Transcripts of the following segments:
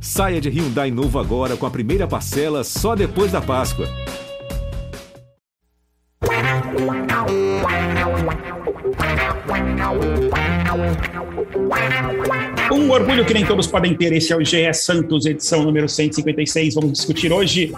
Saia de Hyundai novo agora com a primeira parcela só depois da Páscoa. Um orgulho que nem todos podem ter. Esse é o GE Santos, edição número 156. Vamos discutir hoje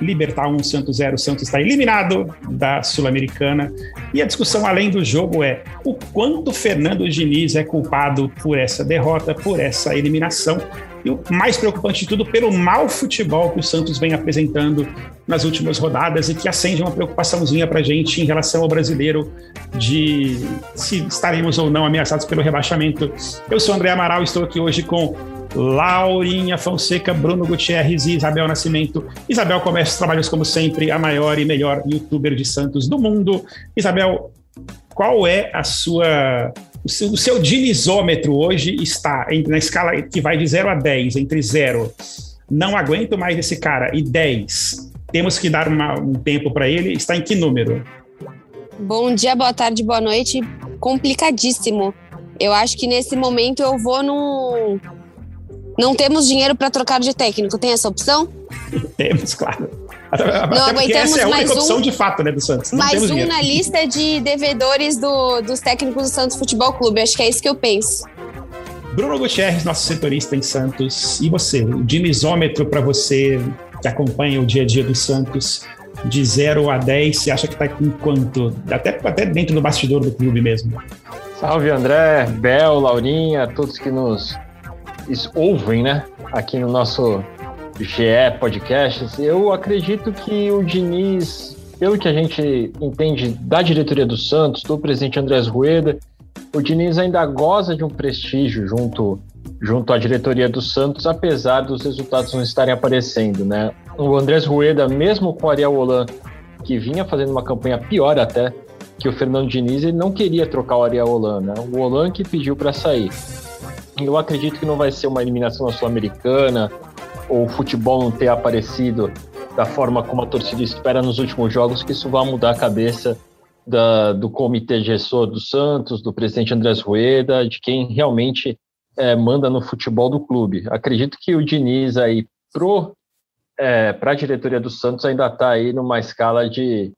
Libertar 1, Santos 0. Santos está eliminado da Sul-Americana. E a discussão além do jogo é o quanto Fernando Diniz é culpado por essa derrota, por essa eliminação. E o mais preocupante de tudo, pelo mau futebol que o Santos vem apresentando nas últimas rodadas e que acende uma preocupaçãozinha para a gente em relação ao brasileiro de se estaremos ou não ameaçados pelo rebaixamento. Eu sou André Amaral, estou aqui hoje com Laurinha Fonseca, Bruno Gutierrez e Isabel Nascimento. Isabel começa os trabalhos, como sempre, a maior e melhor youtuber de Santos do mundo. Isabel, qual é a sua. O seu, o seu dinizômetro hoje está na escala que vai de 0 a 10, entre 0, não aguento mais esse cara, e 10. Temos que dar uma, um tempo para ele. Está em que número? Bom dia, boa tarde, boa noite. Complicadíssimo. Eu acho que nesse momento eu vou num não temos dinheiro para trocar de técnico. Tem essa opção? Temos, claro. Não aguentamos essa é a mais única opção um, de fato, né, do Santos. Não mais um dinheiro. na lista de devedores do, dos técnicos do Santos Futebol Clube. Acho que é isso que eu penso. Bruno Gutierrez, nosso setorista em Santos. E você? O dinizômetro para você que acompanha o dia a dia do Santos, de 0 a 10, você acha que está com quanto? Até, até dentro do bastidor do clube mesmo. Salve, André, Bel, Laurinha, todos que nos ouvem, né? Aqui no nosso GE Podcasts. Eu acredito que o Diniz, pelo que a gente entende da diretoria do Santos, do presidente Andrés Rueda, o Diniz ainda goza de um prestígio junto, junto à diretoria do Santos, apesar dos resultados não estarem aparecendo, né? O Andrés Rueda, mesmo com o Ariel Holan, que vinha fazendo uma campanha pior até que o Fernando Diniz, ele não queria trocar o Ariel Holan, né? O Holan que pediu para sair. Eu acredito que não vai ser uma eliminação sul-americana ou o futebol não ter aparecido da forma como a torcida espera nos últimos jogos, que isso vai mudar a cabeça da, do comitê gestor do Santos, do presidente Andrés Rueda, de quem realmente é, manda no futebol do clube. Acredito que o Diniz aí pro é, para a diretoria do Santos ainda está aí numa escala de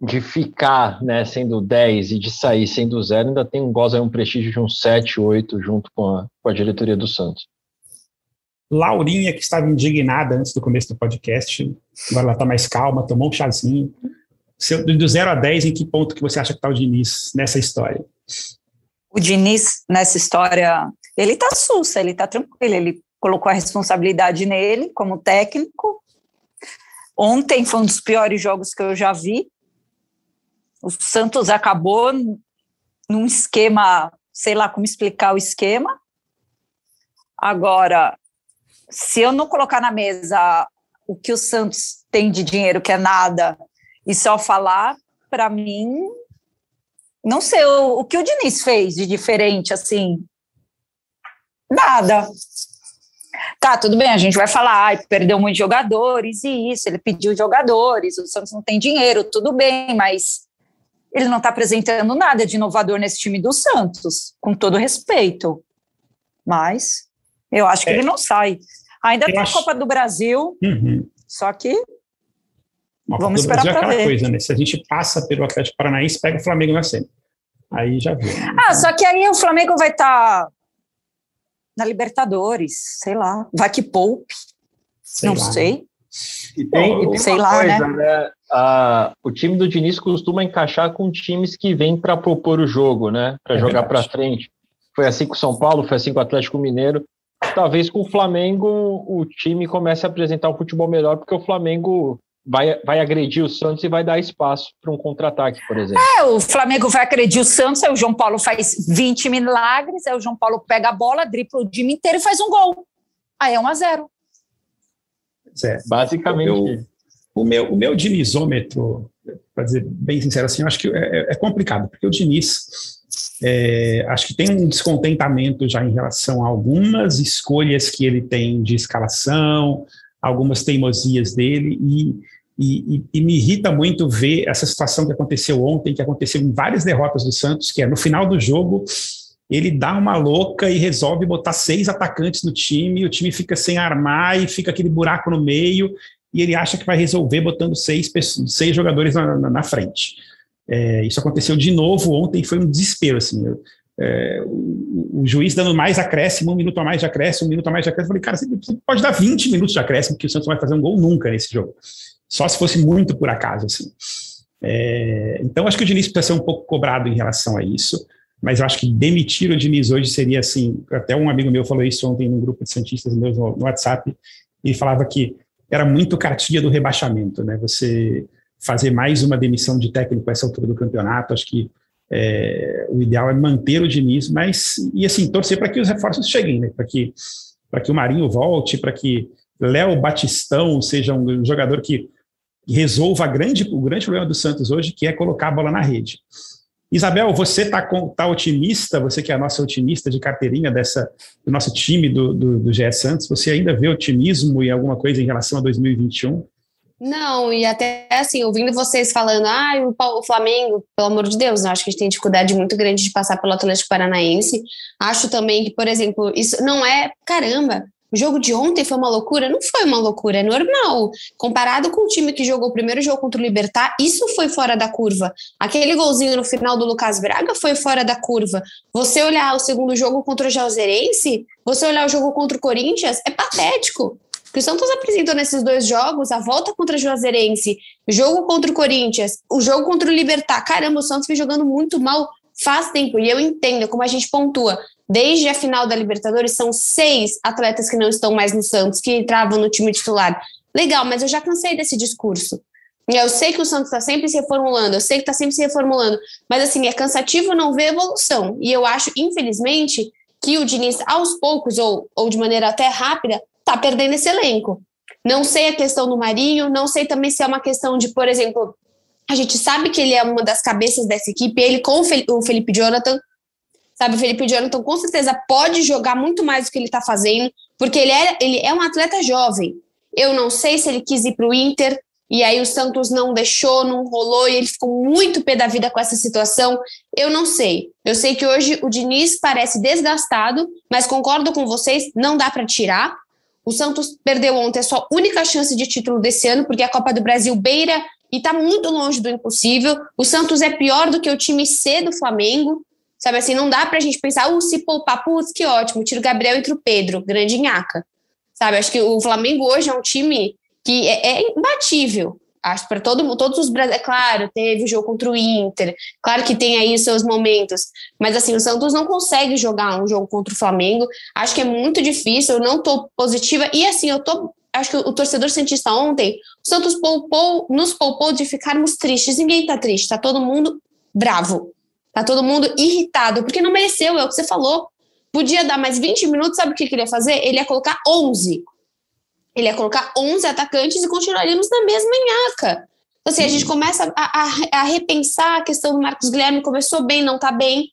de ficar né, sendo 10 e de sair sendo zero, ainda tem um goza um prestígio de um 7, 8 junto com a, com a diretoria do Santos. Laurinha, que estava indignada antes do começo do podcast, agora ela está mais calma, tomou um chazinho. Seu, do 0 a 10, em que ponto que você acha que está o Diniz nessa história? O Diniz, nessa história, ele está sussa, ele está tranquilo, ele colocou a responsabilidade nele como técnico. Ontem foi um dos piores jogos que eu já vi, o Santos acabou num esquema, sei lá como explicar o esquema. Agora, se eu não colocar na mesa o que o Santos tem de dinheiro, que é nada, e só falar, para mim, não sei o, o que o Diniz fez de diferente, assim, nada. Tá, tudo bem, a gente vai falar, ai, perdeu muitos jogadores e isso, ele pediu jogadores, o Santos não tem dinheiro, tudo bem, mas ele não está apresentando nada de inovador nesse time do Santos, com todo respeito. Mas eu acho que é. ele não sai. Ainda eu tem acho... a Copa do Brasil, uhum. só que Uma vamos esperar para é aquela ver. coisa, né? Se a gente passa pelo Atlético Paranaense, pega o Flamengo na semi. Aí já viu. Ah, só que aí o Flamengo vai estar tá na Libertadores, sei lá, vai que poupe. Sei não lá. sei. E tem, e tem sei lá, coisa, né? né? Ah, o time do Diniz costuma encaixar com times que vêm para propor o jogo, né? Para é jogar para frente. Foi assim com o São Paulo, foi assim com o Atlético Mineiro. Talvez com o Flamengo o time comece a apresentar um futebol melhor, porque o Flamengo vai, vai agredir o Santos e vai dar espaço para um contra-ataque, por exemplo. É, o Flamengo vai agredir o Santos, aí o João Paulo faz 20 milagres, aí o João Paulo pega a bola, dribla o time inteiro e faz um gol. Aí é 1 a 0 é, Basicamente. O, meu, o meu dinizômetro, para dizer bem sincero assim, eu acho que é, é complicado, porque o Diniz. É, acho que tem um descontentamento já em relação a algumas escolhas que ele tem de escalação, algumas teimosias dele, e, e, e, me irrita muito ver essa situação que aconteceu ontem, que aconteceu em várias derrotas do Santos, que é no final do jogo, ele dá uma louca e resolve botar seis atacantes no time, o time fica sem armar e fica aquele buraco no meio, e ele acha que vai resolver botando seis, seis jogadores na, na, na frente. É, isso aconteceu de novo ontem, foi um desespero, assim, eu, é, o, o, juiz dando mais acréscimo, um minuto a mais de acréscimo, um minuto a mais de acréscimo, eu falei, cara, você pode dar 20 minutos de acréscimo, porque o Santos não vai fazer um gol nunca nesse jogo, só se fosse muito por acaso, assim. É, então, acho que o Diniz precisa ser um pouco cobrado em relação a isso, mas acho que demitir o Diniz hoje seria assim. Até um amigo meu falou isso ontem num grupo de Santistas meus no, no WhatsApp, e falava que era muito cartilha do rebaixamento, né? Você fazer mais uma demissão de técnico a essa altura do campeonato, acho que é, o ideal é manter o Diniz, mas e assim torcer para que os reforços cheguem, né? Para que para que o Marinho volte, para que Léo Batistão seja um jogador que resolva grande, o grande problema do Santos hoje, que é colocar a bola na rede. Isabel, você está tá otimista, você que é a nossa otimista de carteirinha dessa, do nosso time do, do, do GE Santos, você ainda vê otimismo em alguma coisa em relação a 2021? Não, e até assim, ouvindo vocês falando, ah, o Flamengo, pelo amor de Deus, eu acho que a gente tem dificuldade muito grande de passar pelo Atlético Paranaense. Acho também que, por exemplo, isso não é, caramba, o jogo de ontem foi uma loucura? Não foi uma loucura, é normal. Comparado com o time que jogou o primeiro jogo contra o Libertar, isso foi fora da curva. Aquele golzinho no final do Lucas Braga foi fora da curva. Você olhar o segundo jogo contra o Jalzerense, você olhar o jogo contra o Corinthians, é patético. Que o Santos apresentou nesses dois jogos, a volta contra o Juazeirense, jogo contra o Corinthians, o jogo contra o Libertar. Caramba, o Santos vem jogando muito mal faz tempo. E eu entendo como a gente pontua. Desde a final da Libertadores, são seis atletas que não estão mais no Santos, que entravam no time titular. Legal, mas eu já cansei desse discurso. Eu sei que o Santos está sempre se reformulando, eu sei que está sempre se reformulando, mas assim, é cansativo não ver evolução. E eu acho, infelizmente, que o Diniz, aos poucos, ou, ou de maneira até rápida, está perdendo esse elenco. Não sei a questão do Marinho, não sei também se é uma questão de, por exemplo, a gente sabe que ele é uma das cabeças dessa equipe, ele com o Felipe Jonathan, Sabe, o Felipe Jonathan com certeza pode jogar muito mais do que ele está fazendo, porque ele é, ele é um atleta jovem. Eu não sei se ele quis ir para o Inter, e aí o Santos não deixou, não rolou, e ele ficou muito pé da vida com essa situação. Eu não sei. Eu sei que hoje o Diniz parece desgastado, mas concordo com vocês, não dá para tirar. O Santos perdeu ontem a sua única chance de título desse ano, porque a Copa do Brasil beira e está muito longe do impossível. O Santos é pior do que o time C do Flamengo. Sabe assim, não dá pra gente pensar, uh, se poupar, putz, que ótimo, tira o Gabriel entre o Pedro, grande nhaca. Sabe, acho que o Flamengo hoje é um time que é, é imbatível. Acho para todo, todos os é claro, teve o jogo contra o Inter, claro que tem aí os seus momentos, mas assim, o Santos não consegue jogar um jogo contra o Flamengo. Acho que é muito difícil, eu não tô positiva. E assim, eu tô acho que o torcedor cientista ontem, o Santos poupou, nos poupou de ficarmos tristes. Ninguém tá triste, tá todo mundo bravo. Tá todo mundo irritado, porque não mereceu, é o que você falou. Podia dar mais 20 minutos, sabe o que ele ia fazer? Ele ia colocar 11. Ele ia colocar 11 atacantes e continuaríamos na mesma nhaca. Então, assim, a gente começa a, a, a, repensar a questão do Marcos Guilherme, começou bem, não tá bem,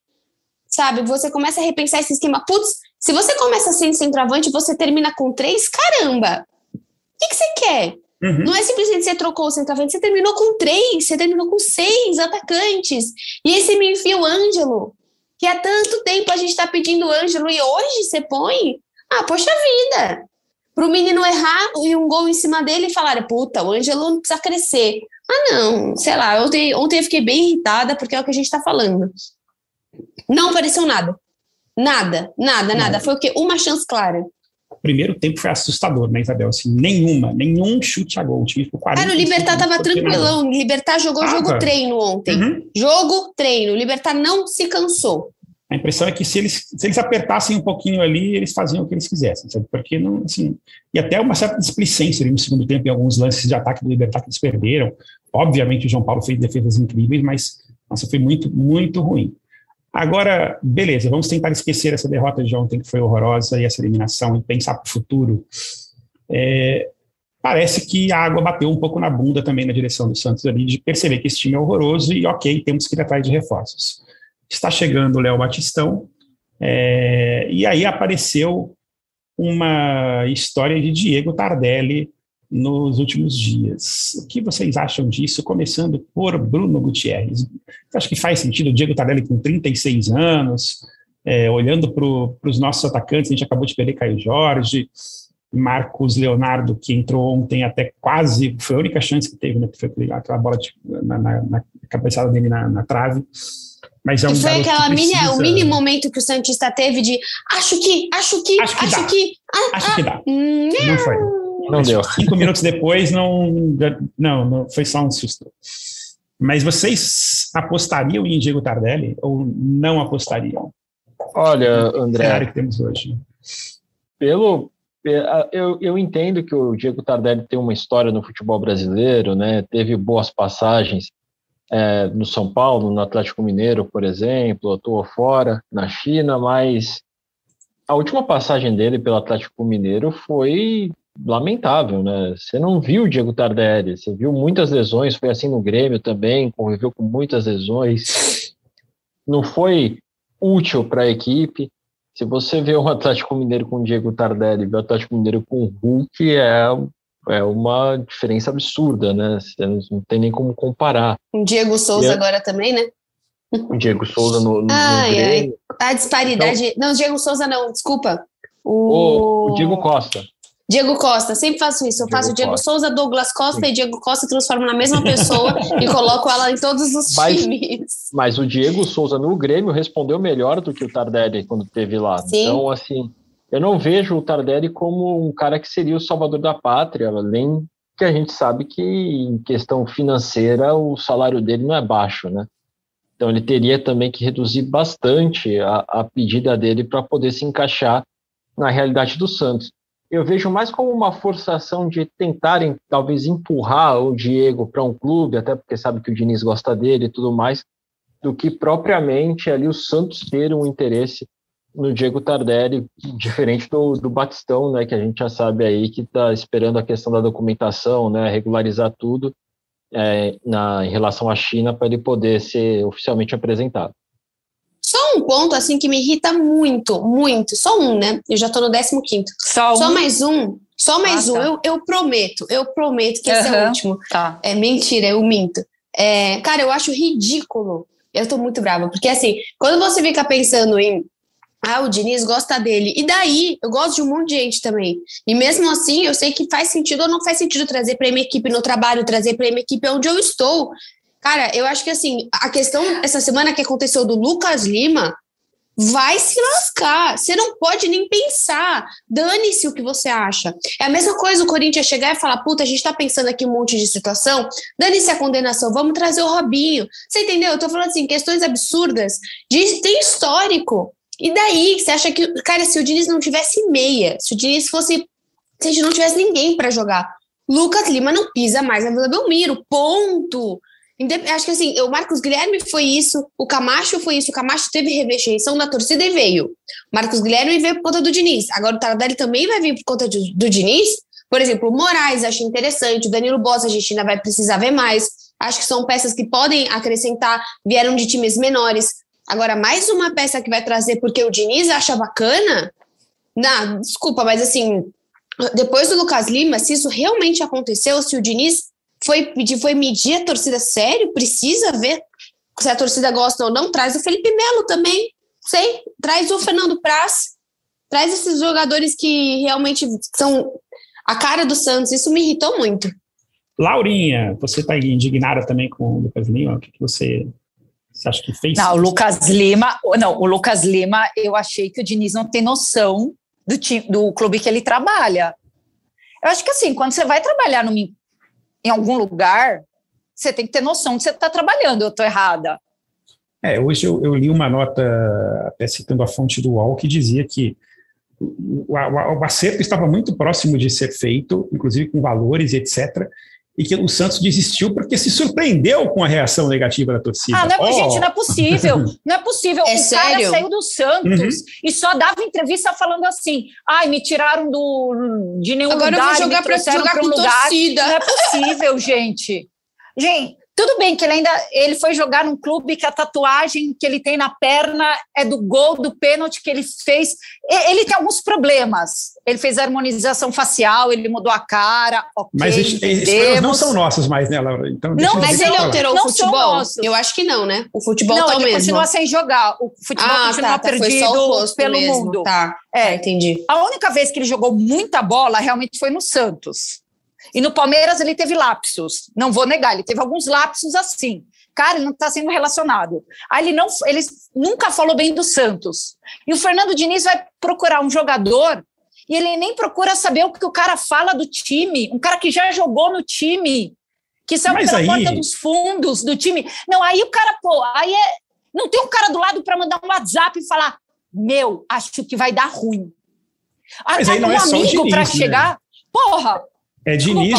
sabe? Você começa a repensar esse esquema. Putz, se você começa sem centroavante, você termina com três, caramba! O que, que você quer? Uhum. Não é simplesmente você trocou o centroavante, você terminou com três, você terminou com seis atacantes. E você me enfia o Ângelo, que há tanto tempo a gente está pedindo o Ângelo, e hoje você põe. Ah, poxa vida! Para o menino errar e um gol em cima dele e falar, puta, o Ângelo não precisa crescer. Ah, não, sei lá, ontem, ontem eu fiquei bem irritada porque é o que a gente está falando. Não apareceu nada. Nada, nada, nada. Foi o quê? Uma chance clara primeiro tempo foi assustador, né, Isabel? Assim, nenhuma, nenhum chute a gol. O time ficou 40 Cara, o Libertar tava tranquilão. O Libertar jogou tava. jogo treino ontem. Uhum. Jogo treino. O Libertar não se cansou. A impressão é que se eles, se eles apertassem um pouquinho ali, eles faziam o que eles quisessem, sabe? Porque não, assim, e até uma certa displicência ali no segundo tempo em alguns lances de ataque do Libertar que eles perderam. Obviamente o João Paulo fez defesas incríveis, mas nossa, foi muito, muito ruim. Agora, beleza, vamos tentar esquecer essa derrota de ontem, que foi horrorosa, e essa eliminação, e pensar para o futuro. É, parece que a água bateu um pouco na bunda também na direção do Santos ali, de perceber que esse time é horroroso e, ok, temos que ir atrás de reforços. Está chegando o Léo Batistão, é, e aí apareceu uma história de Diego Tardelli nos últimos dias. O que vocês acham disso? Começando por Bruno Gutierrez. Acho que faz sentido o Diego Tardelli com 36 anos, É, olhando para os nossos atacantes, a gente acabou de perder Caio Jorge, Marcos Leonardo, que entrou ontem até quase, foi a única chance que teve, né? Foi aquela bola de, na, na, na, cabeçada dele na, na trave. Mas é um e foi aquela mini, o mini momento que o Santista teve de acho que, acho que, acho que, acho que, ah, acho ah, que dá. Hum, não foi. Não deu. Cinco minutos depois, não, não, não, foi só um susto. Mas vocês apostariam em Diego Tardelli ou não apostariam? Olha, André. cenário que temos hoje. Pelo, eu, eu entendo que o Diego Tardelli tem uma história no futebol brasileiro, né? Teve boas passagens é, no São Paulo, no Atlético Mineiro, por exemplo, atuou fora, na China, mas a última passagem dele pelo Atlético Mineiro foi lamentável, né? Você não viu o Diego Tardelli, você viu muitas lesões, foi assim no Grêmio também, conviveu com muitas lesões, não foi útil para a equipe. Se você vê o Atlético Mineiro com o Diego Tardelli e o Atlético Mineiro com o Hulk, é é uma diferença absurda, né? Não tem nem como comparar. O Diego Souza é... agora também, né? O Diego Souza no, no, ai, no ai. A disparidade. Então, não, Diego Souza não, desculpa. O... o Diego Costa. Diego Costa, sempre faço isso. Eu Diego faço Diego Costa. Souza, Douglas Costa Sim. e Diego Costa, transformo na mesma pessoa e coloco ela em todos os mas, times. Mas o Diego Souza no Grêmio respondeu melhor do que o Tardelli quando teve lá. Sim. Então, assim, eu não vejo o Tardelli como um cara que seria o salvador da pátria, além que a gente sabe que em questão financeira o salário dele não é baixo, né? Então ele teria também que reduzir bastante a, a pedida dele para poder se encaixar na realidade do Santos. Eu vejo mais como uma forçação de tentarem talvez empurrar o Diego para um clube, até porque sabe que o Diniz gosta dele e tudo mais, do que propriamente ali o Santos ter um interesse no Diego Tardelli, diferente do, do Batistão, né, que a gente já sabe aí que está esperando a questão da documentação, né, regularizar tudo é, na, em relação à China para ele poder ser oficialmente apresentado. Só um ponto assim que me irrita muito, muito, só um, né? Eu já estou no 15 quinto. Só, um? só mais um, só mais ah, um. Tá. Eu, eu prometo, eu prometo que uhum, esse é o último. Tá. É mentira, eu minto. É, cara, eu acho ridículo. Eu tô muito brava, porque assim, quando você fica pensando em ah, o Diniz gosta dele. E daí, eu gosto de um monte de gente também. E mesmo assim, eu sei que faz sentido ou não faz sentido trazer para minha equipe no trabalho, trazer para minha equipe onde eu estou. Cara, eu acho que assim, a questão essa semana que aconteceu do Lucas Lima vai se lascar. Você não pode nem pensar. Dane-se o que você acha. É a mesma coisa o Corinthians chegar e falar: puta, a gente tá pensando aqui um monte de situação. Dane-se a condenação, vamos trazer o Robinho. Você entendeu? Eu tô falando assim, questões absurdas. De, tem histórico. E daí, você acha que, cara, se o Diniz não tivesse meia, se o Diniz fosse. Se a gente não tivesse ninguém para jogar, Lucas Lima não pisa mais na Vila Belmiro, ponto. Acho que assim, o Marcos Guilherme foi isso, o Camacho foi isso, o Camacho teve rejeição da torcida e veio. Marcos Guilherme veio por conta do Diniz. Agora o Tardelli também vai vir por conta do, Diniz. Por exemplo, o Moraes, acho interessante, o Danilo Bossa, a gente ainda vai precisar ver mais. Acho que são peças que podem acrescentar, vieram de times menores. Agora, mais uma peça que vai trazer porque o Diniz acha bacana? Não, desculpa, mas assim, depois do Lucas Lima, se isso realmente aconteceu, se o Diniz foi, foi medir a torcida sério, precisa ver se a torcida gosta ou não, traz o Felipe Melo também, sei, traz o Fernando Praz, traz esses jogadores que realmente são a cara do Santos, isso me irritou muito. Laurinha, você está indignada também com o Lucas Lima? O que, que você você acha que fez? Não, o Lucas Lima, não, o Lucas Lima, eu achei que o Diniz não tem noção do, time, do clube que ele trabalha. Eu acho que assim, quando você vai trabalhar numa, em algum lugar, você tem que ter noção de você está trabalhando. Eu estou errada. É, hoje eu, eu, li uma nota, até citando a fonte do UOL, que dizia que o, o, o acerto estava muito próximo de ser feito, inclusive com valores e etc e que o Santos desistiu porque se surpreendeu com a reação negativa da torcida. Ah, não é, oh. gente, não é possível. Não é possível. É o sério? cara saiu do Santos uhum. e só dava entrevista falando assim: ai, me tiraram do, de nenhum Agora lugar. Agora eu vou jogar para jogar com lugar. torcida. Não é possível, gente. Gente, Tudo bem que ele ainda ele foi jogar num clube que a tatuagem que ele tem na perna é do gol do pênalti que ele fez. Ele tem alguns problemas. Ele fez harmonização facial, ele mudou a cara. Okay, mas esses não são nossos mais, né, Laura? Então, não, mas ele alterou o futebol? Eu acho que não, né? O futebol não, tá ele mesmo. continua sem jogar. O futebol ah, continua tá, tá, perdido pelo mesmo. mundo. Tá, é, tá, entendi. A única vez que ele jogou muita bola realmente foi no Santos. E no Palmeiras ele teve lapsos. Não vou negar, ele teve alguns lapsos assim. Cara, ele não está sendo relacionado. Aí ele, não, ele nunca falou bem do Santos. E o Fernando Diniz vai procurar um jogador e ele nem procura saber o que o cara fala do time. Um cara que já jogou no time, que saiu pela aí... porta dos fundos do time. Não, aí o cara, pô, aí é. Não tem um cara do lado para mandar um WhatsApp e falar: Meu, acho que vai dar ruim. Mas aí não é um amigo para né? chegar. Porra, é Diniz.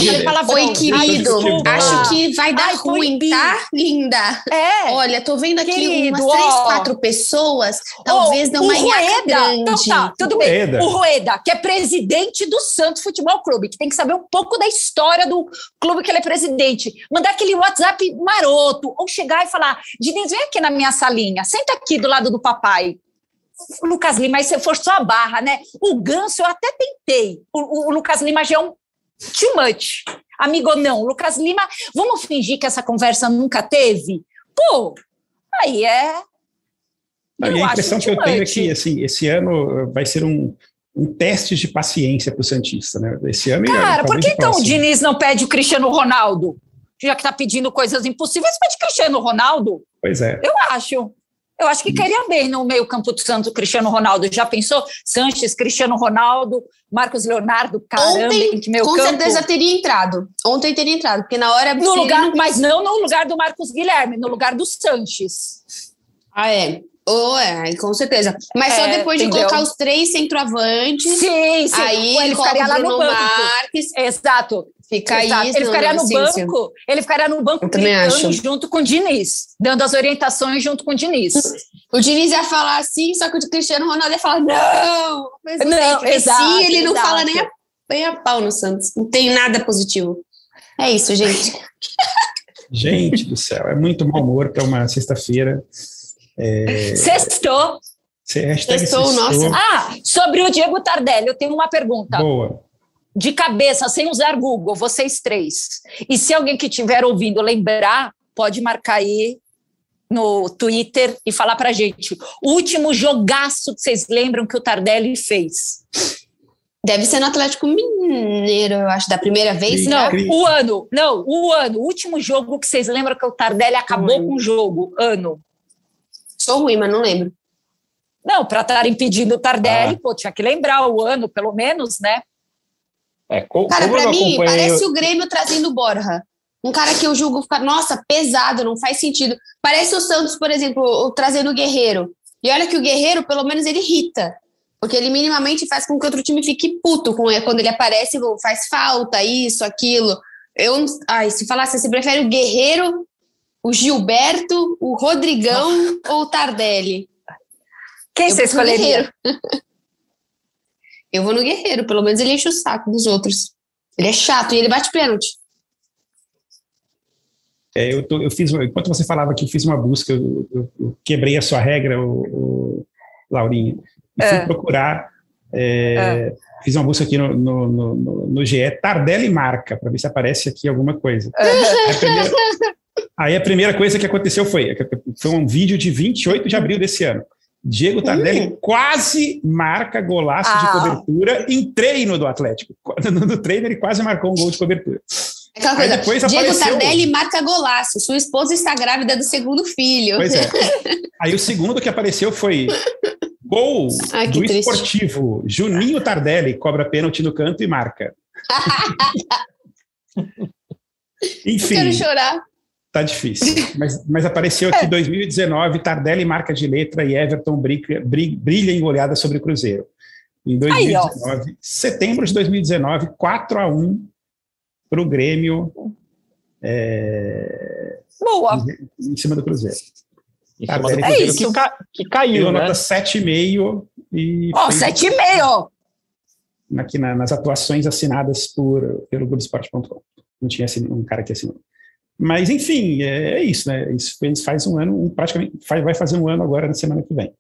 Oi, querido. Acho que vai dar Ai, ruim, tá, linda? É. Olha, tô vendo aqui querido, umas três, quatro pessoas. Talvez oh, não uma Rueda, grande. Então tá, tudo bem. Rueda. O Rueda, que é presidente do Santos Futebol Clube, que tem que saber um pouco da história do clube que ele é presidente. Mandar aquele WhatsApp maroto, ou chegar e falar: Diniz, vem aqui na minha salinha, senta aqui do lado do papai. Lucas Lima, aí você forçou a barra, né? O Ganso eu até tentei. O, o, o Lucas Lima já é um too much. Amigo, não. Lucas Lima, vamos fingir que essa conversa nunca teve? Pô, aí é. Eu a impressão que eu tenho é que assim, esse ano vai ser um, um teste de paciência para o Santista, né? Esse ano. Cara, por que então o Diniz não pede o Cristiano Ronaldo? Já que está pedindo coisas impossíveis, pede Cristiano Ronaldo. Pois é. Eu acho. Eu acho que queria bem no meio-campo do Santos Cristiano Ronaldo. Já pensou? Sanches, Cristiano Ronaldo, Marcos Leonardo, caramba, Ontem, que meio com campo. certeza teria entrado. Ontem teria entrado, porque na hora. No lugar, não... Mas não no lugar do Marcos Guilherme, no lugar do Sanches. Ah, é. Oh, é, com certeza. Mas é, só depois de entendeu? colocar os três centroavantes. Sim, sim. Aí ele ficaria lá no banco. Marques. Exato. Fica Exato. Ele ficaria no banco, ele ficaria no banco gritando junto com o Diniz, dando as orientações junto com o Diniz. O Diniz ia falar assim, só que o Cristiano Ronaldo ia falar, não! Mas não, não exato, sim, ele não fala nem a, nem a pau no Santos. Não tem nada positivo. É isso, gente. gente do céu, é muito mau humor para uma sexta-feira. É... Sextou! Sextou, nossa. Ah, sobre o Diego Tardelli, eu tenho uma pergunta. Boa de cabeça, sem usar Google, vocês três. E se alguém que estiver ouvindo lembrar, pode marcar aí no Twitter e falar para gente. O último jogaço que vocês lembram que o Tardelli fez? Deve ser no Atlético Mineiro, eu acho, da primeira vez. Não, né? o ano. Não, o ano. O último jogo que vocês lembram que o Tardelli acabou com o jogo. Ano. Sou ruim, mas não lembro. Não, para estar impedindo o Tardelli, ah. pô, tinha que lembrar o ano, pelo menos, né? É, co cara, para mim, parece o Grêmio trazendo Borja. Um cara que eu julgo ficar, nossa, pesado, não faz sentido. Parece o Santos, por exemplo, trazendo o Guerreiro. E olha que o Guerreiro, pelo menos, ele irrita. Porque ele minimamente faz com que outro time fique puto com ele. Quando ele aparece, faz falta, isso, aquilo. Eu, ai, se falasse, você prefere o Guerreiro, o Gilberto, o Rodrigão ou o Tardelli? Quem eu você escolheria? Eu vou no Guerreiro, pelo menos ele enche o saco dos outros. Ele é chato e ele bate pênalti. É, eu, tô, eu fiz, enquanto você falava que eu fiz uma busca, eu, eu, eu quebrei a sua regra, o, o Laurinha, e fui é. procurar. É, é. Fiz uma busca aqui no, no, no, no GE, Tardelli marca, para ver se aparece aqui alguma coisa. Aí a, primeira, aí a primeira coisa que aconteceu foi, foi um vídeo de 28 de abril desse ano. Diego Tardelli hum. quase marca golaço ah. de cobertura em treino do Atlético. No treino ele quase marcou um gol de cobertura. Aquela coisa, depois Diego apareceu... Tardelli marca golaço. Sua esposa está grávida do segundo filho. Pois é. Aí o segundo que apareceu foi gol Ai, do triste. esportivo. Juninho Tardelli cobra pênalti no canto e marca. Enfim. Quero chorar. Tá difícil. Mas, mas apareceu aqui 2019, é. Tardelli marca de letra e Everton brilha, brilha em goleada sobre o Cruzeiro. Em 2019, Aí, setembro de 2019, 4 a 1 para o Grêmio. É, Boa. Em, em, cima do Cruzeiro. Cima do Cruzeiro é isso. Que, ca, que caiu, Deu né? nota 7,5 e... Ó, oh, 7,5! Aqui na, nas atuações assinadas por, pelo Globoesporte.com. Não tinha um cara que assinou. Mas, enfim, é, é isso, né? Isso fez, faz um ano, praticamente faz, vai fazer um ano agora na semana que vem.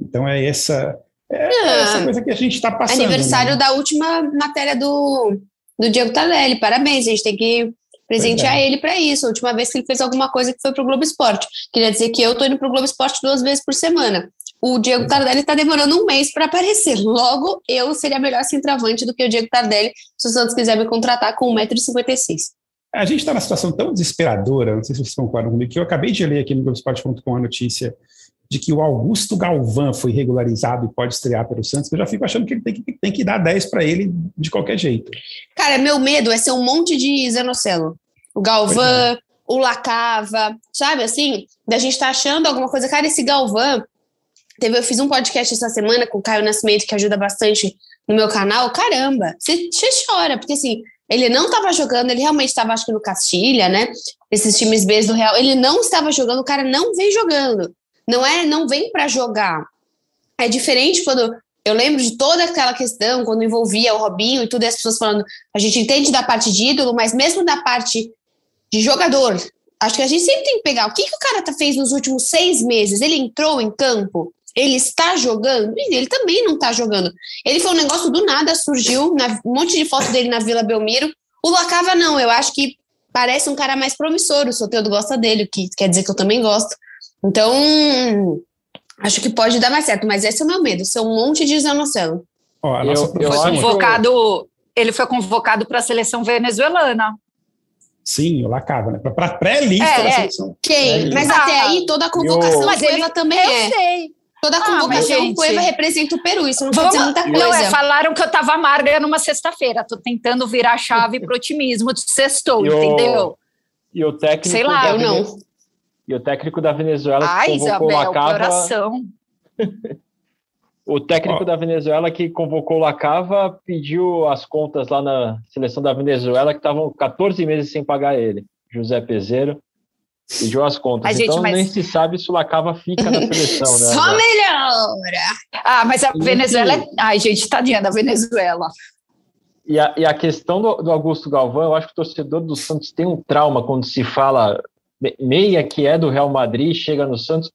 Então é essa, é, é essa coisa que a gente está passando. Aniversário né? da última matéria do, do Diego Tardelli. Parabéns, a gente tem que presentear ele para isso. A última vez que ele fez alguma coisa que foi para o Globo Esporte. Queria dizer que eu estou indo para o Globo Esporte duas vezes por semana. O Diego Tardelli está demorando um mês para aparecer. Logo, eu seria melhor centroavante do que o Diego Tardelli, se o Santos quiser me contratar com 1,56m. A gente está numa situação tão desesperadora, não sei se vocês concordam comigo, que eu acabei de ler aqui no Globoesporte.com a notícia de que o Augusto Galvão foi regularizado e pode estrear pelo Santos, eu já fico achando que ele tem que, tem que dar 10 para ele de qualquer jeito. Cara, meu medo é ser um monte de Zanocelo. O Galvão, é. o Lacava, sabe assim? Da gente tá achando alguma coisa. Cara, esse Galvão, teve, eu fiz um podcast essa semana com o Caio Nascimento, que ajuda bastante no meu canal. Caramba, você, você chora, porque assim, ele não estava jogando, ele realmente estava, acho que no Castilha, né? Esses times B do Real. Ele não estava jogando, o cara não vem jogando. Não é, não vem para jogar. É diferente quando eu lembro de toda aquela questão, quando envolvia o Robinho e tudo, e as pessoas falando, a gente entende da parte de ídolo, mas mesmo da parte de jogador, acho que a gente sempre tem que pegar o que, que o cara tá, fez nos últimos seis meses. Ele entrou em campo, ele está jogando, ele também não está jogando. Ele foi um negócio do nada, surgiu, na, um monte de foto dele na Vila Belmiro. O Lacava não, eu acho que parece um cara mais promissor, o Soteldo gosta dele, o que quer dizer que eu também gosto. Então, acho que pode dar mais certo, mas esse é o meu medo, ser um monte de Zé Marcelo. Oh, eu, eu foi convocado, ele foi convocado para a seleção venezuelana. Sim, o Lacava, né? Para pré-lista é, da é. seleção. Quem? Mas até aí toda a convocação mas ele, também eu é. Sei. Toda a ah, convocação ah, Cueva representa o Peru, isso não pode dizer muita coisa. Não, é, falaram que eu estava amarga numa sexta-feira. Tô tentando virar a chave pro otimismo de sextou, entendeu? E o técnico. Sei lá, eu não. E o técnico da Venezuela Ai, que convocou Isabel, Lacava. Coração. o técnico oh. da Venezuela que convocou Lacava pediu as contas lá na seleção da Venezuela que estavam 14 meses sem pagar ele. José Peseiro pediu as contas. Mas, então gente, mas... nem se sabe se o Lacava fica na seleção, né? Só melhora! Ah, mas a Venezuela é... Ai, gente, tadinha da Venezuela. E a, e a questão do, do, Augusto Galvão, eu acho que o torcedor do Santos tem um trauma quando se fala meia que é do Real Madrid chega no Santos,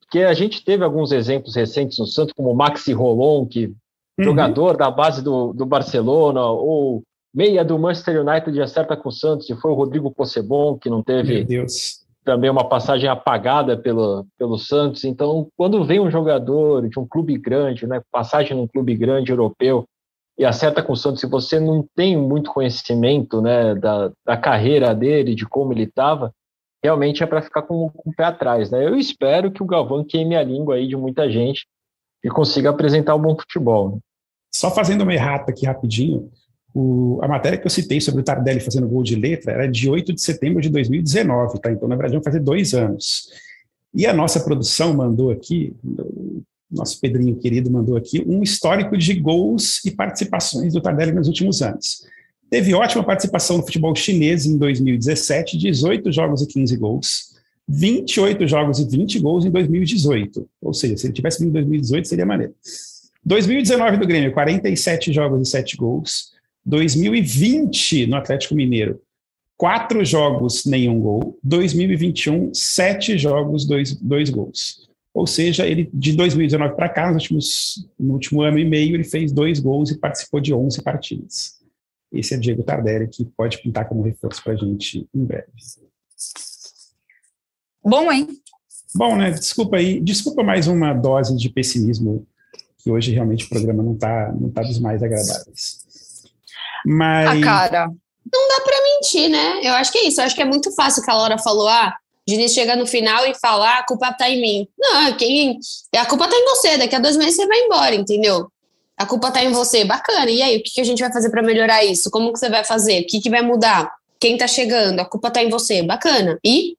porque a gente teve alguns exemplos recentes no Santos, como o Maxi Rolon, que uhum. jogador da base do, do Barcelona, ou meia do Manchester United acerta com o Santos, e foi o Rodrigo Possebon, que não teve também uma passagem apagada pelo, pelo Santos. Então, quando vem um jogador de um clube grande, né, passagem num clube grande europeu, e acerta com o Santos, se você não tem muito conhecimento né, da, da carreira dele, de como ele estava, realmente é para ficar com, com, o pé atrás. Né? Eu espero que o Galvão queime a língua aí de muita gente e consiga apresentar um bom futebol. Né? Só fazendo uma errata aqui rapidinho, o, a matéria que eu citei sobre o Tardelli fazendo gol de letra era de 8 de setembro de 2019, tá? Então, na verdade, vai fazer dois anos. E a nossa produção mandou aqui, nosso Pedrinho querido mandou aqui, um histórico de gols e participações do Tardelli nos últimos anos. Teve ótima participação no futebol chinês em 2017, 18 jogos e 15 gols. 28 jogos e 20 gols em 2018. Ou seja, se ele tivesse vindo em 2018, seria maneiro. 2019 do Grêmio, 47 jogos e 7 gols. 2020 no Atlético Mineiro, 4 jogos, nenhum gol. 2021, 7 jogos, 2, 2 gols. Ou seja, ele de 2019 para cá, últimos, no último ano e meio, ele fez dois gols e participou de 11 partidas. Esse é Diego Tardelli, que pode pintar como reforço para a gente em breve. Bom, hein? Bom, né? Desculpa aí, desculpa mais uma dose de pessimismo, que hoje realmente o programa não está não tá dos mais agradáveis. Mas. Ah, cara. Não dá para mentir, né? Eu acho que é isso. Eu acho que é muito fácil que a Laura falou, ah, Diniz chega no final e fala, ah, a culpa tá em mim. Não, quem. A culpa tá em você, daqui a dois meses você vai embora, entendeu? a culpa está em você. Bacana. E aí, o que, que a gente vai fazer para melhorar isso? Como que você vai fazer? O que, que vai mudar? Quem está chegando? A culpa está em você. Bacana. E?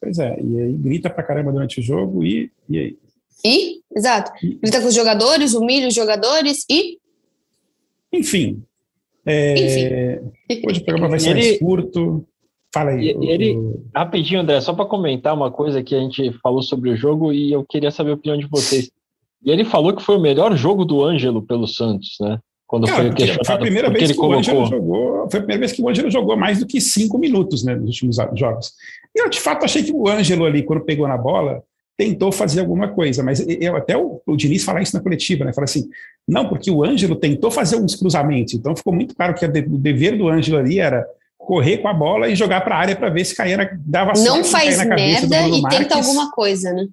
Pois é. E aí grita pra caramba durante o jogo e, e aí? E? Exato. Grita com os jogadores, humilha os jogadores e? Enfim. É, Enfim. Hoje o programa vai ser ele, mais curto. Fala aí. Ele, rapidinho, André, só para comentar uma coisa que a gente falou sobre o jogo e eu queria saber a opinião de vocês. E ele falou que foi o melhor jogo do Ângelo pelo Santos, né? quando Cara, foi questionado foi a primeira vez que, que o Ângelo jogou, foi a primeira vez que o Ângelo jogou mais do que cinco minutos né, nos últimos jogos. E eu, de fato, achei que o Ângelo ali, quando pegou na bola, tentou fazer alguma coisa, mas eu até o, o Diniz fala isso na coletiva, né? Fala assim, não, porque o Ângelo tentou fazer uns cruzamentos, então ficou muito claro que o dever do Ângelo ali era correr com a bola e jogar para a área para ver se caía, dava Não faz na merda e Marques. tenta alguma coisa, né?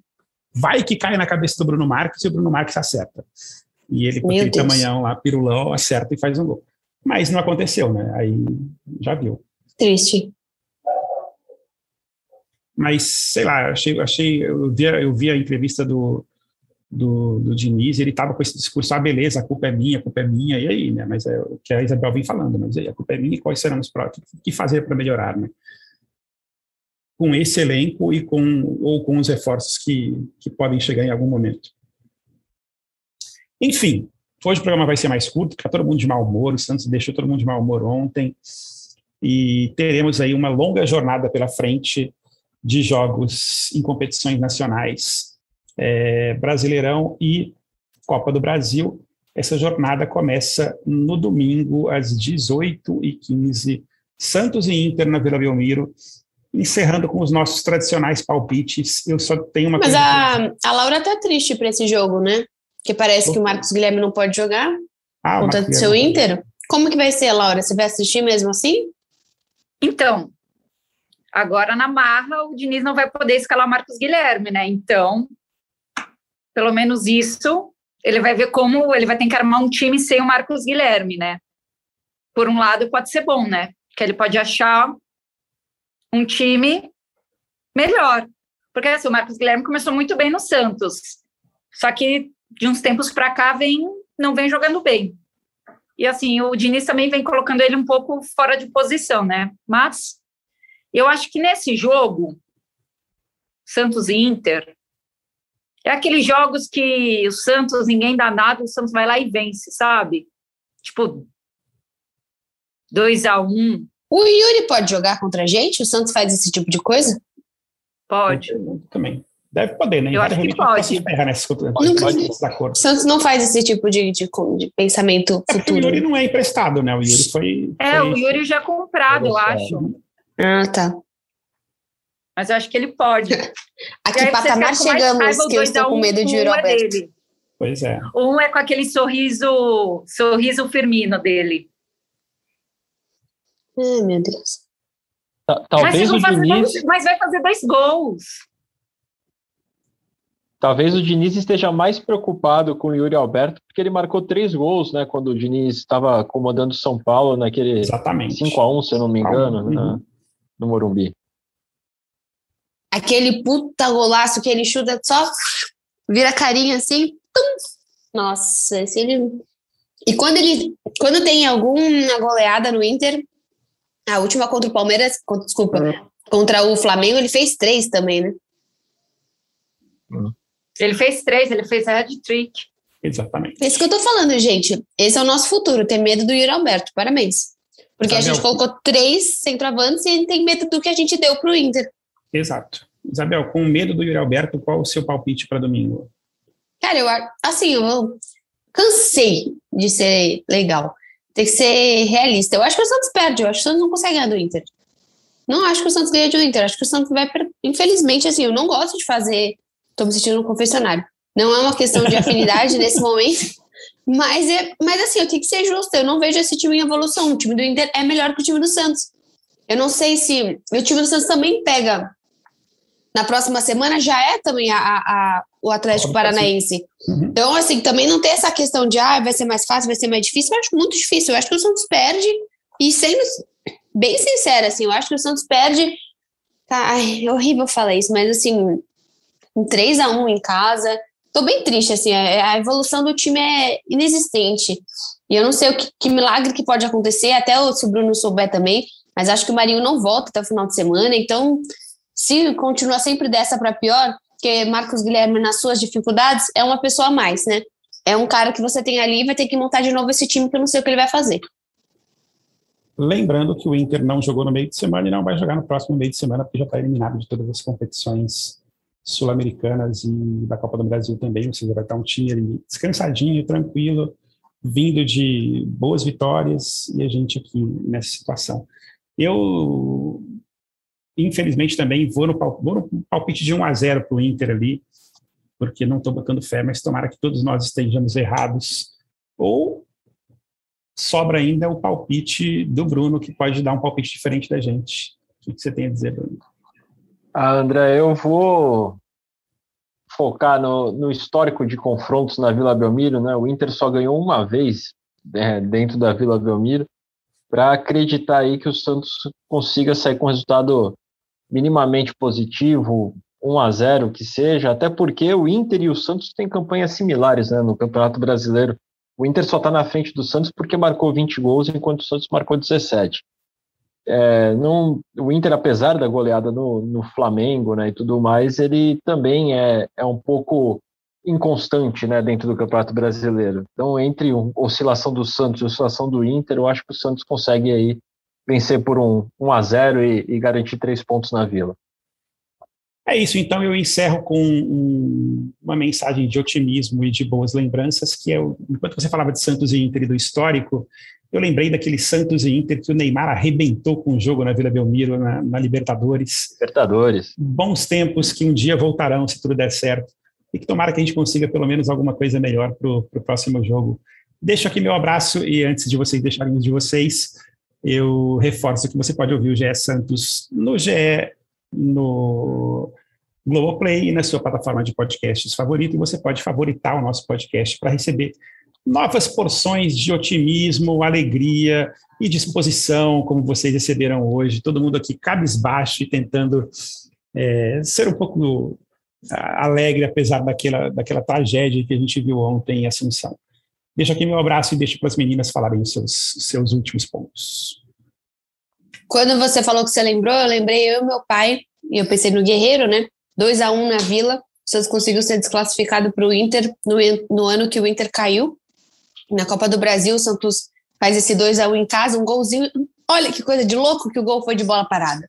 Vai que cai na cabeça do Bruno Marques e o Bruno Marques acerta. E ele, com aquele tamanhão lá, pirulão, acerta e faz um gol. Mas não aconteceu, né? Aí já viu. Triste. Mas, sei lá, achei, achei eu, vi, eu vi a entrevista do, do, do Diniz, ele estava com esse discurso, ah, beleza, a culpa é minha, a culpa é minha, e aí, né? Mas é o que a Isabel vem falando, mas aí, a culpa é minha quais serão os próximos? O que fazer para melhorar, né? Com esse elenco e com, ou com os reforços que, que podem chegar em algum momento. Enfim, hoje o programa vai ser mais curto, porque está todo mundo de mau humor, o Santos deixou todo mundo de mau humor ontem, e teremos aí uma longa jornada pela frente de jogos em competições nacionais, é, Brasileirão e Copa do Brasil. Essa jornada começa no domingo, às 18h15, Santos e Inter na Vila Belmiro, encerrando com os nossos tradicionais palpites. Eu só tenho uma Mas a, a Laura tá triste para esse jogo, né? Porque parece que o Marcos Guilherme não pode jogar ah, contra o seu Inter. Como que vai ser, Laura? Você vai assistir mesmo assim? Então, agora na marra, o Diniz não vai poder escalar o Marcos Guilherme, né? Então, pelo menos isso, ele vai ver como ele vai ter que armar um time sem o Marcos Guilherme, né? Por um lado, pode ser bom, né? Que ele pode achar um time melhor. Porque assim, o Marcos Guilherme começou muito bem no Santos. Só que de uns tempos para cá vem não vem jogando bem. E assim, o Diniz também vem colocando ele um pouco fora de posição, né? Mas eu acho que nesse jogo, Santos e Inter, é aqueles jogos que o Santos ninguém dá nada, o Santos vai lá e vence, sabe? Tipo, 2 a 1 um. O Yuri pode jogar contra a gente? O Santos faz esse tipo de coisa? Pode. Também. Deve poder, né? Eu acho que pode. Nessa, não, Santos não faz esse tipo de, de, de pensamento é futuro. O Yuri não é emprestado, né? O Yuri foi. É, foi, o Yuri já é comprado, eu acho. Ah, tá. Mas eu acho que ele pode. a que patamar chegamos que eu estou com medo de Yuri é Alberto? Pois é. Um é com aquele sorriso, sorriso firmino dele. Ai, meu Deus. Talvez mas, o Diniz... mas vai fazer dois gols. Talvez o Diniz esteja mais preocupado com o Yuri Alberto, porque ele marcou três gols, né? Quando o Diniz estava comandando São Paulo naquele Exatamente. 5x1, se eu não me engano, uhum. No Morumbi. Aquele puta golaço que ele chuta só vira carinha assim. Tum. Nossa, esse ele. E quando ele. Quando tem alguma goleada no Inter, a última contra o Palmeiras, desculpa, uhum. contra o Flamengo, ele fez três também, né? Uhum. Ele fez três, ele fez a head trick. Exatamente. É isso que eu tô falando, gente. Esse é o nosso futuro, ter medo do Yuri Alberto. Parabéns. Porque Isabel. a gente colocou três centroavantes e ele tem medo do que a gente deu pro Inter. Exato. Isabel, com medo do Yuri Alberto, qual o seu palpite para domingo? Cara, eu assim, eu cansei de ser legal. Tem que ser realista. Eu acho que o Santos perde, eu acho que o Santos não consegue ganhar do Inter. Não acho que o Santos ganha do Inter, acho que o Santos vai. Infelizmente, assim, eu não gosto de fazer Estou me sentindo no confessionário. Não é uma questão de afinidade nesse momento, mas, é, mas assim, eu tenho que ser justa. Eu não vejo esse time em evolução. O time do Inter é melhor que o time do Santos. Eu não sei se. O time do Santos também pega. Na próxima semana já é também a, a, a o Atlético Paranaense. Uhum. Então, assim, também não tem essa questão de ah, vai ser mais fácil, vai ser mais difícil. Eu acho muito difícil. Eu acho que o Santos perde. E sendo bem sincera, assim, eu acho que o Santos perde. Tá, ai, é horrível falar isso, mas assim, um 3 a 1 em casa. Tô bem triste, assim, a, é, a evolução do time é inexistente. E eu não sei o que, que milagre que pode acontecer, até se o Bruno souber também, mas acho que o Marinho não volta até o final de semana, então se continuar sempre dessa para pior, porque Marcos Guilherme, nas suas dificuldades, é uma pessoa a mais, né? É um cara que você tem ali e vai ter que montar de novo esse time que eu não sei o que ele vai fazer. Lembrando que o Inter não jogou no meio de semana e não vai jogar no próximo meio de semana, porque já está eliminado de todas as competições sul-americanas e da Copa do Brasil também, ou seja, vai estar um time ali descansadinho, tranquilo, vindo de boas vitórias e a gente aqui nessa situação. Eu, infelizmente, também vou no, vou no palpite de 1 a 0 para o Inter ali, porque não estou botando fé, mas tomara que todos nós estejamos errados. Ou sobra ainda o palpite do Bruno, que pode dar um palpite diferente da gente. O que você tem a dizer, Bruno? Ah, André, eu vou focar no, no, histórico de confrontos na Vila Belmiro, né? O Inter só ganhou uma vez né, dentro da Vila Belmiro, para acreditar aí que o Santos consiga sair com resultado minimamente positivo, 1 a 0 que seja, até porque o Inter e o Santos têm campanhas similares né, no Campeonato Brasileiro. O Inter só está na frente do Santos porque marcou 20 gols, enquanto o Santos marcou 17. É, não, o Inter, apesar da goleada no, no Flamengo né, e tudo mais, ele também é, é um pouco inconstante né, dentro do Campeonato Brasileiro. Então, entre oscilação do Santos e oscilação do Inter, eu acho que o Santos consegue aí vencer por um 1 a 0 e, e garantir três pontos na Vila. É isso, então eu encerro com um, uma mensagem de otimismo e de boas lembranças, que é, enquanto você falava de Santos e Inter e do histórico, eu lembrei daquele Santos e Inter que o Neymar arrebentou com o jogo na Vila Belmiro, na, na Libertadores. Libertadores. Bons tempos que um dia voltarão, se tudo der certo, e que tomara que a gente consiga pelo menos alguma coisa melhor para o próximo jogo. Deixo aqui meu abraço e antes de vocês deixarem os de vocês, eu reforço que você pode ouvir o GE Santos no GE no Globoplay e na sua plataforma de podcasts favorita, e você pode favoritar o nosso podcast para receber novas porções de otimismo, alegria e disposição, como vocês receberam hoje. Todo mundo aqui cabisbaixo e tentando é, ser um pouco alegre, apesar daquela, daquela tragédia que a gente viu ontem em Assunção. Deixo aqui meu abraço e deixo para as meninas falarem os seus, seus últimos pontos. Quando você falou que você lembrou, eu lembrei eu e meu pai, e eu pensei no Guerreiro, né? 2 a 1 um na Vila, o Santos conseguiu ser desclassificado para o Inter no, no ano que o Inter caiu. Na Copa do Brasil, o Santos faz esse 2 a 1 um em casa, um golzinho. Olha que coisa de louco que o gol foi de bola parada.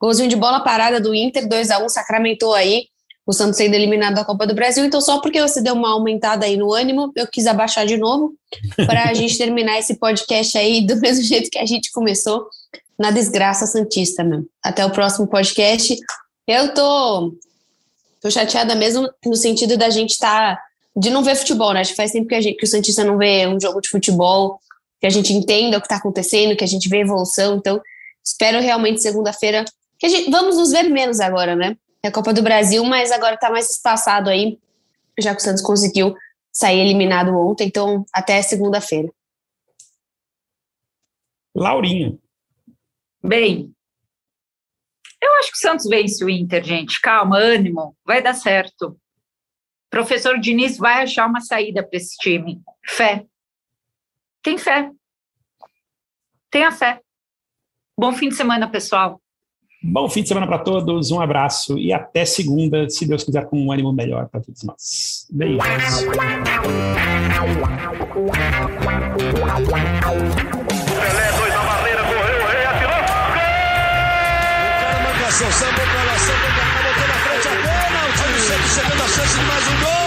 Golzinho de bola parada do Inter, 2 a 1 um, sacramentou aí o Santos sendo eliminado da Copa do Brasil. Então, só porque você deu uma aumentada aí no ânimo, eu quis abaixar de novo para a gente terminar esse podcast aí do mesmo jeito que a gente começou, na desgraça santista mesmo. Até o próximo podcast. Eu tô, tô chateada mesmo no sentido da gente estar tá, de não ver futebol, né? Acho que faz tempo que, a gente, que o Santista não vê um jogo de futebol, que a gente entenda o que está acontecendo, que a gente vê evolução. Então, espero realmente segunda-feira que a gente vamos nos ver menos agora, né? É a Copa do Brasil, mas agora está mais espaçado aí, já que o Santos conseguiu sair eliminado ontem, então até segunda-feira. Laurinha. Bem, eu acho que o Santos vence o Inter, gente. Calma, ânimo, vai dar certo. Professor Diniz vai achar uma saída para esse time. Fé. Tem fé. Tenha fé. Bom fim de semana, pessoal. Bom fim de semana para todos, um abraço e até segunda, se Deus quiser, com um ânimo melhor para todos nós. Beijos. cá, botou na frente a bola, o chegando a chance de mais um gol.